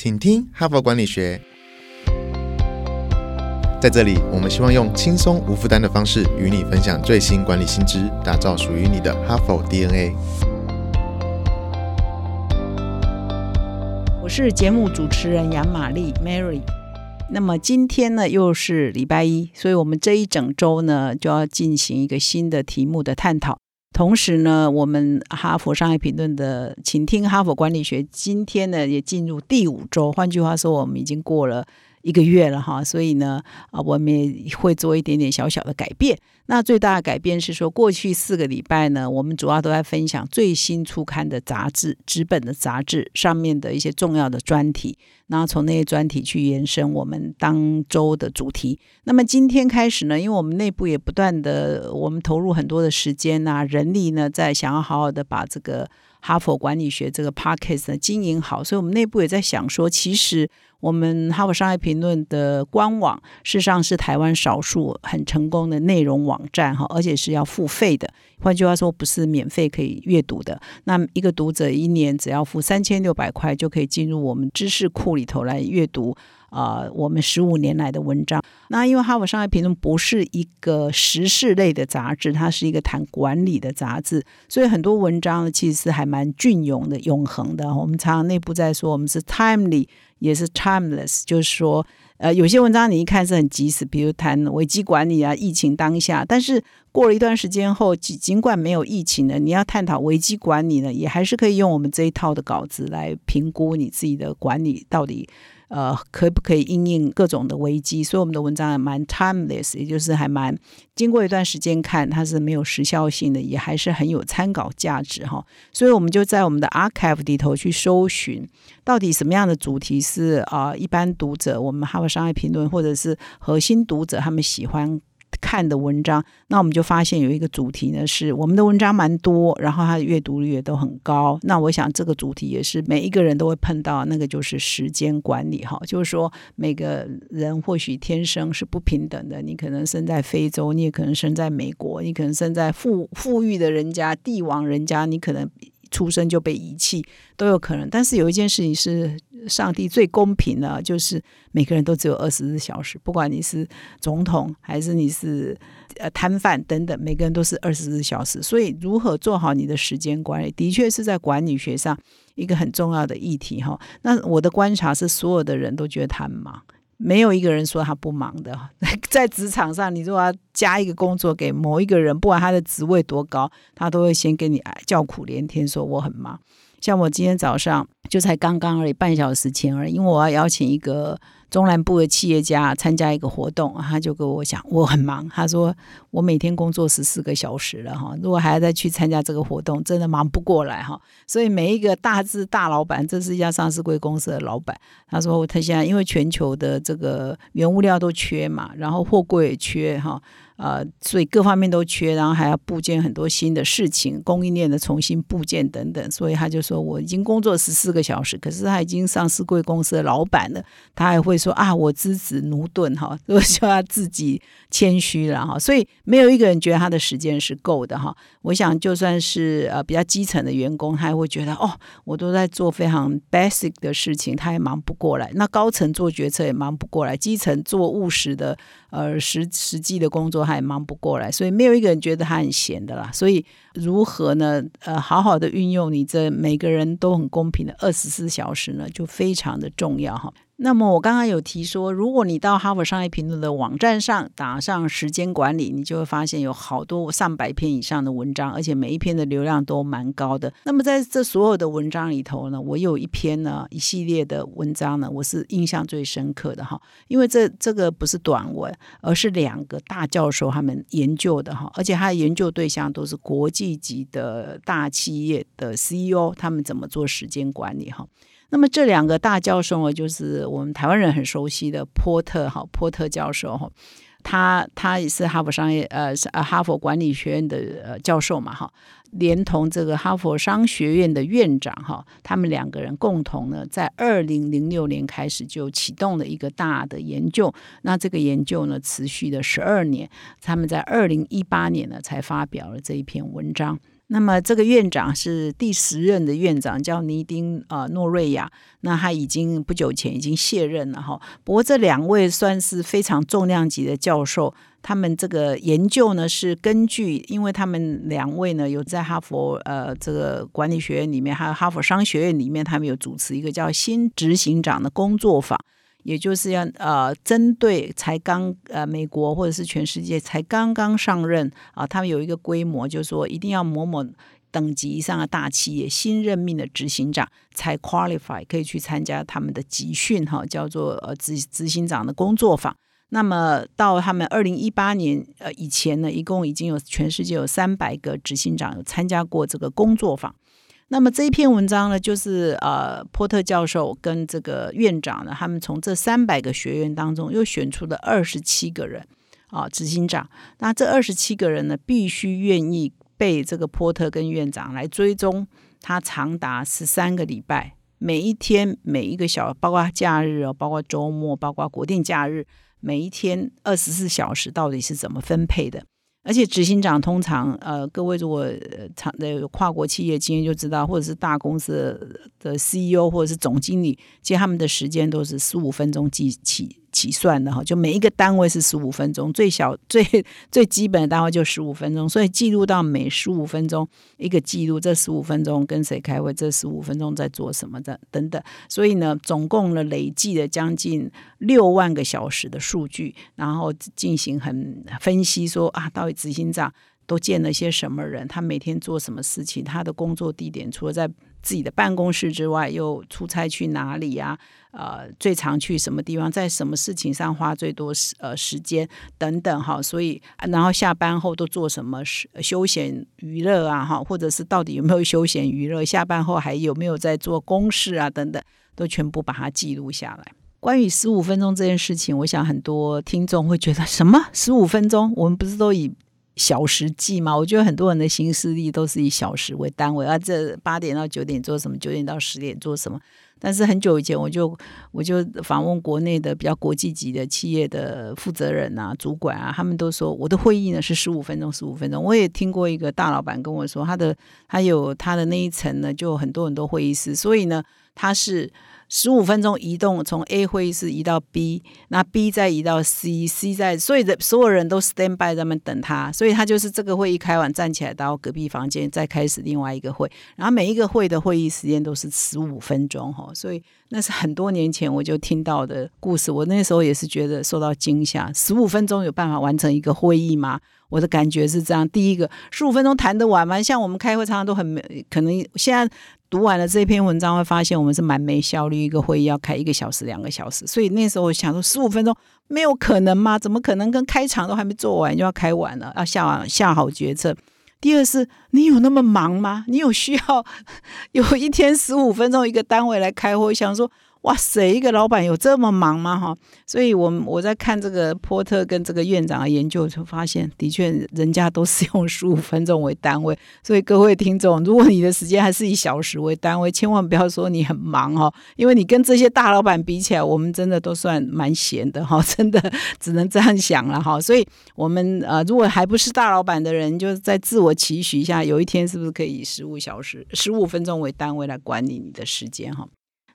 请听哈佛管理学。在这里，我们希望用轻松无负担的方式与你分享最新管理新知，打造属于你的哈佛 DNA。我是节目主持人杨玛丽 Mary。那么今天呢，又是礼拜一，所以我们这一整周呢，就要进行一个新的题目的探讨。同时呢，我们哈佛商业评论的，请听哈佛管理学，今天呢也进入第五周。换句话说，我们已经过了。一个月了哈，所以呢，啊，我们也会做一点点小小的改变。那最大的改变是说，过去四个礼拜呢，我们主要都在分享最新出刊的杂志、纸本的杂志上面的一些重要的专题，然后从那些专题去延伸我们当周的主题。那么今天开始呢，因为我们内部也不断的，我们投入很多的时间呐、人力呢，在想要好好的把这个哈佛管理学这个 podcast 呢经营好，所以我们内部也在想说，其实。我们哈佛商业评论的官网，事实上是台湾少数很成功的内容网站哈，而且是要付费的。换句话说，不是免费可以阅读的。那一个读者一年只要付三千六百块，就可以进入我们知识库里头来阅读。啊，我们十五年来的文章，那因为《哈佛商业评论》不是一个时事类的杂志，它是一个谈管理的杂志，所以很多文章其实是还蛮隽永的、永恒的。我们常常内部在说，我们是 timely，也是 timeless，就是说，呃，有些文章你一看是很及时，比如谈危机管理啊、疫情当下，但是过了一段时间后，尽尽管没有疫情呢，你要探讨危机管理呢，也还是可以用我们这一套的稿子来评估你自己的管理到底。呃，可不可以应应各种的危机？所以我们的文章还蛮 timeless，也就是还蛮经过一段时间看，它是没有时效性的，也还是很有参考价值哈。所以我们就在我们的 archive 里头去搜寻，到底什么样的主题是啊，一般读者，我们哈佛商业评论或者是核心读者他们喜欢。看的文章，那我们就发现有一个主题呢，是我们的文章蛮多，然后它的阅读率也都很高。那我想这个主题也是每一个人都会碰到，那个就是时间管理哈，就是说每个人或许天生是不平等的，你可能生在非洲，你也可能生在美国，你可能生在富富裕的人家、帝王人家，你可能。出生就被遗弃都有可能，但是有一件事情是上帝最公平的，就是每个人都只有二十四小时，不管你是总统还是你是呃摊贩等等，每个人都是二十四小时。所以如何做好你的时间管理，的确是在管理学上一个很重要的议题哈。那我的观察是，所有的人都觉得他很忙。没有一个人说他不忙的，在职场上，你如果要加一个工作给某一个人，不管他的职位多高，他都会先跟你叫苦连天，说我很忙。像我今天早上就才刚刚而已，半小时前而已，因为我要邀请一个。中南部的企业家参加一个活动，他就跟我讲，我很忙。他说我每天工作十四个小时了哈，如果还要再去参加这个活动，真的忙不过来哈。所以每一个大字大老板，这是一家上市贵公司的老板，他说他现在因为全球的这个原物料都缺嘛，然后货柜也缺哈。呃，所以各方面都缺，然后还要部件很多新的事情，供应链的重新部件等等，所以他就说我已经工作十四个小时，可是他已经上市贵公司的老板了，他还会说啊，我资子奴钝哈，都需要自己谦虚了哈，所以没有一个人觉得他的时间是够的哈。我想就算是呃比较基层的员工，他也会觉得哦，我都在做非常 basic 的事情，他也忙不过来。那高层做决策也忙不过来，基层做务实的。呃，实实际的工作还忙不过来，所以没有一个人觉得他很闲的啦。所以如何呢？呃，好好的运用你这每个人都很公平的二十四小时呢，就非常的重要哈。那么我刚刚有提说，如果你到哈佛商业评论的网站上打上时间管理，你就会发现有好多上百篇以上的文章，而且每一篇的流量都蛮高的。那么在这所有的文章里头呢，我有一篇呢一系列的文章呢，我是印象最深刻的哈，因为这这个不是短文，而是两个大教授他们研究的哈，而且他的研究对象都是国际级的大企业的 CEO，他们怎么做时间管理哈。那么这两个大教授呢，就是我们台湾人很熟悉的波特哈，波特教授哈，他他也是哈佛商业呃呃哈佛管理学院的呃教授嘛哈，连同这个哈佛商学院的院长哈，他们两个人共同呢，在二零零六年开始就启动了一个大的研究，那这个研究呢持续了十二年，他们在二零一八年呢才发表了这一篇文章。那么这个院长是第十任的院长，叫尼丁啊诺瑞亚。那他已经不久前已经卸任了哈。不过这两位算是非常重量级的教授，他们这个研究呢是根据，因为他们两位呢有在哈佛呃这个管理学院里面，还有哈佛商学院里面，他们有主持一个叫新执行长的工作坊。也就是要呃，针对才刚呃美国或者是全世界才刚刚上任啊，他们有一个规模，就是说一定要某某等级以上的大企业新任命的执行长才 qualify 可以去参加他们的集训哈，叫做呃执执行长的工作坊。那么到他们二零一八年呃以前呢，一共已经有全世界有三百个执行长有参加过这个工作坊。那么这一篇文章呢，就是呃，波特教授跟这个院长呢，他们从这三百个学员当中又选出了二十七个人啊，执行长。那这二十七个人呢，必须愿意被这个波特跟院长来追踪他长达十三个礼拜，每一天每一个小，包括假日哦，包括周末，包括国定假日，每一天二十四小时到底是怎么分配的？而且执行长通常，呃，各位如果长的跨国企业经验就知道，或者是大公司的 CEO 或者是总经理，其实他们的时间都是十五分钟计起。起算的哈，就每一个单位是十五分钟，最小 最最基本的单位就十五分钟，所以记录到每十五分钟一个记录，这十五分钟跟谁开会，这十五分钟在做什么的等等，所以呢，总共呢累计了将近六万个小时的数据，然后进行很分析，说啊，到底执行长都见了些什么人，他每天做什么事情，他的工作地点除了在。自己的办公室之外，又出差去哪里呀？呃，最常去什么地方？在什么事情上花最多时呃时间等等哈？所以，然后下班后都做什么休闲娱乐啊？哈，或者是到底有没有休闲娱乐？下班后还有没有在做公事啊？等等，都全部把它记录下来。关于十五分钟这件事情，我想很多听众会觉得什么？十五分钟？我们不是都以？小时计嘛，我觉得很多人的行事历都是以小时为单位啊。这八点到九点做什么？九点到十点做什么？但是很久以前，我就我就访问国内的比较国际级的企业的负责人啊、主管啊，他们都说我的会议呢是十五分钟，十五分钟。我也听过一个大老板跟我说，他的他有他的那一层呢，就很多很多会议室，所以呢，他是。十五分钟移动，从 A 会议室移到 B，那 B 再移到 C，C 在，所以的所有人都 stand by 在那边等他，所以他就是这个会议开完站起来到隔壁房间再开始另外一个会，然后每一个会的会议时间都是十五分钟哈，所以那是很多年前我就听到的故事，我那时候也是觉得受到惊吓，十五分钟有办法完成一个会议吗？我的感觉是这样，第一个十五分钟谈得完吗？像我们开会常常都很可能现在。读完了这篇文章，会发现我们是蛮没效率，一个会议要开一个小时、两个小时。所以那时候我想说，十五分钟没有可能吗？怎么可能跟开场都还没做完就要开完了？要下下好决策。第二是，你有那么忙吗？你有需要 有一天十五分钟一个单位来开会？想说。哇塞，一个老板有这么忙吗？哈，所以，我我在看这个波特跟这个院长的研究，就发现，的确，人家都是用十五分钟为单位。所以，各位听众，如果你的时间还是以小时为单位，千万不要说你很忙哈，因为你跟这些大老板比起来，我们真的都算蛮闲的哈，真的只能这样想了哈。所以，我们呃，如果还不是大老板的人，就在自我期许一下，有一天是不是可以以十五小时、十五分钟为单位来管理你的时间哈？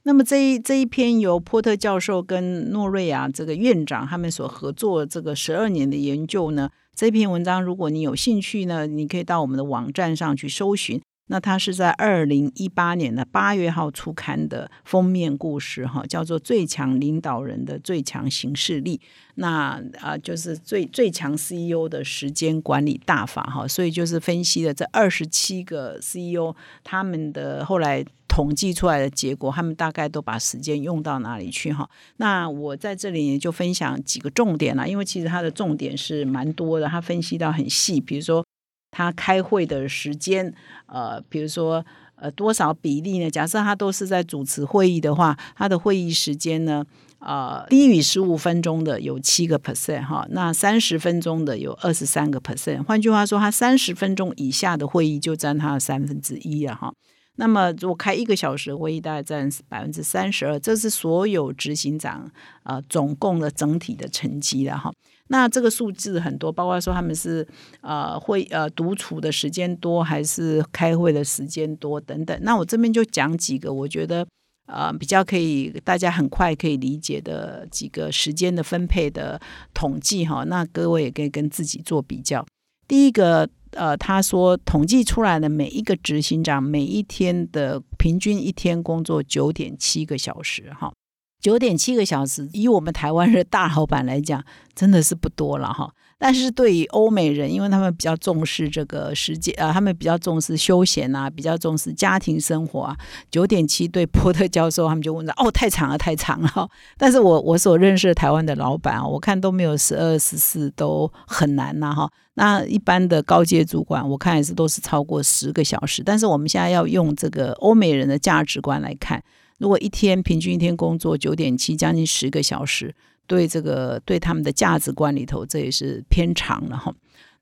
那么这一这一篇由波特教授跟诺瑞亚这个院长他们所合作这个十二年的研究呢，这篇文章如果你有兴趣呢，你可以到我们的网站上去搜寻。那它是在二零一八年的八月号出刊的封面故事哈，叫做《最强领导人的最强行事力》。那啊，就是最最强 CEO 的时间管理大法哈。所以就是分析了这二十七个 CEO 他们的后来。统计出来的结果，他们大概都把时间用到哪里去哈？那我在这里就分享几个重点了，因为其实它的重点是蛮多的，他分析到很细，比如说他开会的时间，呃，比如说呃多少比例呢？假设他都是在主持会议的话，他的会议时间呢，呃，低于十五分钟的有七个 percent 哈，那三十分钟的有二十三个 percent。换句话说，他三十分钟以下的会议就占他的三分之一了哈。那么如果开一个小时会议，大概占百分之三十二，这是所有执行长啊总共的整体的成绩了哈。那这个数字很多，包括说他们是呃会呃独处的时间多，还是开会的时间多等等。那我这边就讲几个，我觉得呃比较可以大家很快可以理解的几个时间的分配的统计哈。那各位也可以跟自己做比较。第一个。呃，他说统计出来的每一个执行长每一天的平均一天工作九点七个小时，哈，九点七个小时，以我们台湾的大老板来讲，真的是不多了，哈。但是对于欧美人，因为他们比较重视这个时间啊，他们比较重视休闲啊，比较重视家庭生活啊。九点七对波特教授，他们就问他：“哦，太长了，太长了。”但是我我所认识的台湾的老板啊，我看都没有十二十四，都很难呐哈。那一般的高阶主管，我看也是都是超过十个小时。但是我们现在要用这个欧美人的价值观来看，如果一天平均一天工作九点七，将近十个小时。对这个对他们的价值观里头，这也是偏长了哈。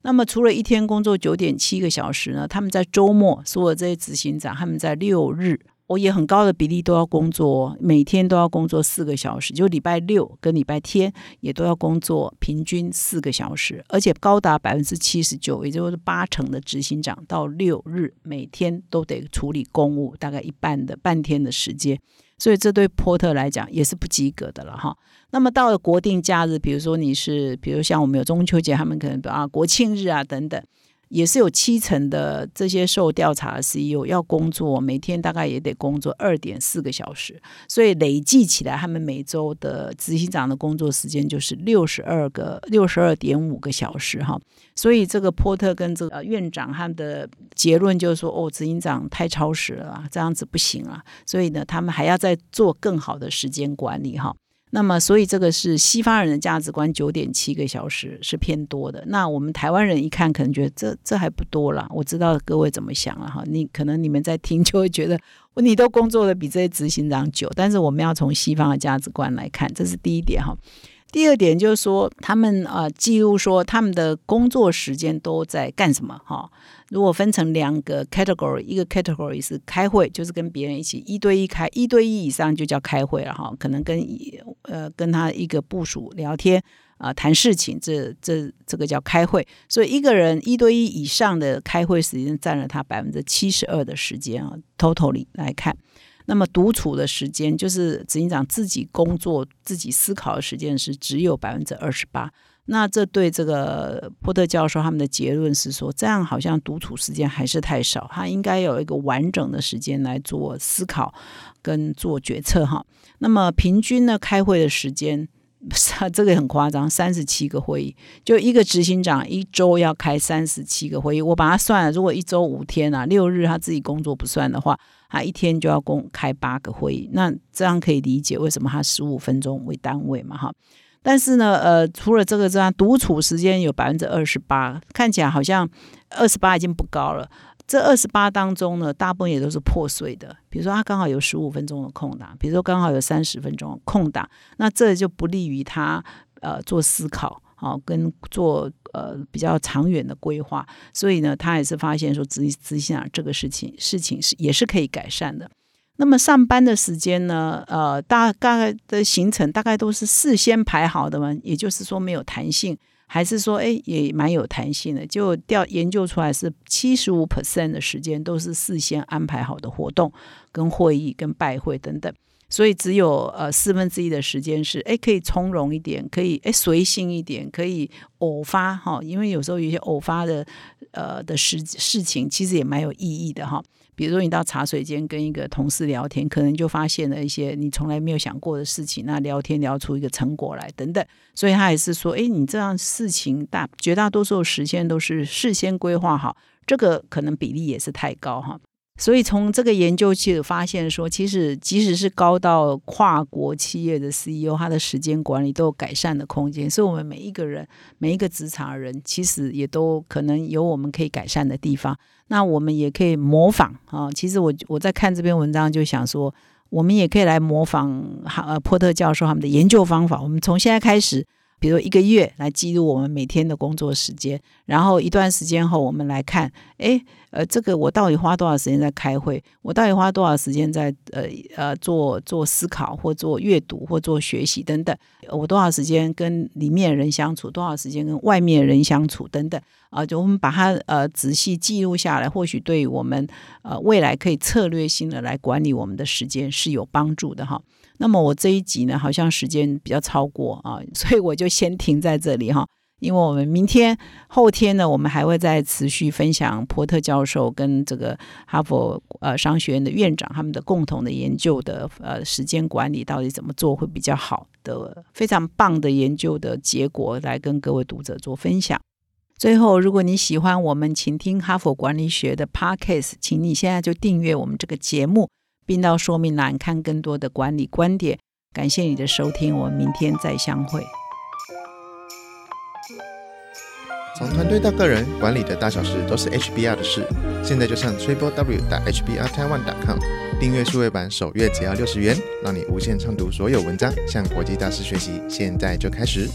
那么除了一天工作九点七个小时呢，他们在周末所有这些执行长，他们在六日。我也很高的比例都要工作，每天都要工作四个小时，就礼拜六跟礼拜天也都要工作，平均四个小时，而且高达百分之七十九，也就是八成的执行长到六日每天都得处理公务，大概一半的半天的时间，所以这对波特来讲也是不及格的了哈。那么到了国定假日，比如说你是，比如像我们有中秋节，他们可能啊国庆日啊等等。也是有七成的这些受调查的 CEO 要工作，每天大概也得工作二点四个小时，所以累计起来，他们每周的执行长的工作时间就是六十二个六十二点五个小时哈。所以这个波特跟这个院长他的结论就是说，哦，执行长太超时了，这样子不行啊。所以呢，他们还要再做更好的时间管理哈。那么，所以这个是西方人的价值观，九点七个小时是偏多的。那我们台湾人一看，可能觉得这这还不多了。我知道各位怎么想了哈，你可能你们在听就会觉得，你都工作的比这些执行长久。但是我们要从西方的价值观来看，这是第一点哈。第二点就是说，他们呃记录说他们的工作时间都在干什么哈。如果分成两个 category，一个 category 是开会，就是跟别人一起一对一开，一对一以上就叫开会了哈。可能跟呃跟他一个部署聊天啊谈事情，这这这个叫开会。所以一个人一对一以上的开会时间占了他百分之七十二的时间啊，totally 来看。那么独处的时间，就是执行长自己工作、自己思考的时间是只有百分之二十八。那这对这个波特教授他们的结论是说，这样好像独处时间还是太少，他应该有一个完整的时间来做思考跟做决策哈。那么平均呢，开会的时间，不 是这个很夸张，三十七个会议，就一个执行长一周要开三十七个会议。我把它算了，如果一周五天啊，六日他自己工作不算的话，他一天就要公开八个会议。那这样可以理解为什么他十五分钟为单位嘛哈。但是呢，呃，除了这个之外，独处时间有百分之二十八，看起来好像二十八已经不高了。这二十八当中呢，大部分也都是破碎的。比如说，他刚好有十五分钟的空档，比如说刚好有三十分钟的空档，那这就不利于他呃做思考，好跟做呃比较长远的规划。所以呢，他也是发现说，执执行啊这个事情事情是也是可以改善的。那么上班的时间呢？呃，大概的行程大概都是事先排好的嘛，也就是说没有弹性，还是说，哎，也蛮有弹性的。就调研究出来是七十五 percent 的时间都是事先安排好的活动、跟会议、跟拜会等等，所以只有呃四分之一的时间是，哎，可以从容一点，可以哎随性一点，可以偶发哈，因为有时候有些偶发的呃的事事情，其实也蛮有意义的哈。比如说，你到茶水间跟一个同事聊天，可能就发现了一些你从来没有想过的事情。那聊天聊出一个成果来，等等。所以他也是说，哎，你这样事情大绝大多数时间都是事先规划好，这个可能比例也是太高哈。所以从这个研究其实发现说，其实即使是高到跨国企业的 CEO，他的时间管理都有改善的空间。所以，我们每一个人，每一个职场人，其实也都可能有我们可以改善的地方。那我们也可以模仿啊。其实我我在看这篇文章就想说，我们也可以来模仿哈呃波特教授他们的研究方法。我们从现在开始。比如一个月来记录我们每天的工作时间，然后一段时间后我们来看，哎，呃，这个我到底花多少时间在开会？我到底花多少时间在呃呃做做思考或做阅读或做学习等等？我多少时间跟里面人相处？多少时间跟外面人相处等等？啊，就我们把它呃仔细记录下来，或许对于我们呃未来可以策略性的来管理我们的时间是有帮助的哈。那么我这一集呢，好像时间比较超过啊，所以我就先停在这里哈。因为我们明天、后天呢，我们还会再持续分享波特教授跟这个哈佛呃商学院的院长他们的共同的研究的呃时间管理到底怎么做会比较好的非常棒的研究的结果来跟各位读者做分享。最后，如果你喜欢我们请听哈佛管理学的 Podcast，请你现在就订阅我们这个节目。并到说明栏看更多的管理观点。感谢你的收听，我们明天再相会。从团队到个人，管理的大小事都是 HBR 的事。现在就上 triple w 打 HBRTaiwan.com 订阅数位版，首月只要六十元，让你无限畅读所有文章，向国际大师学习。现在就开始。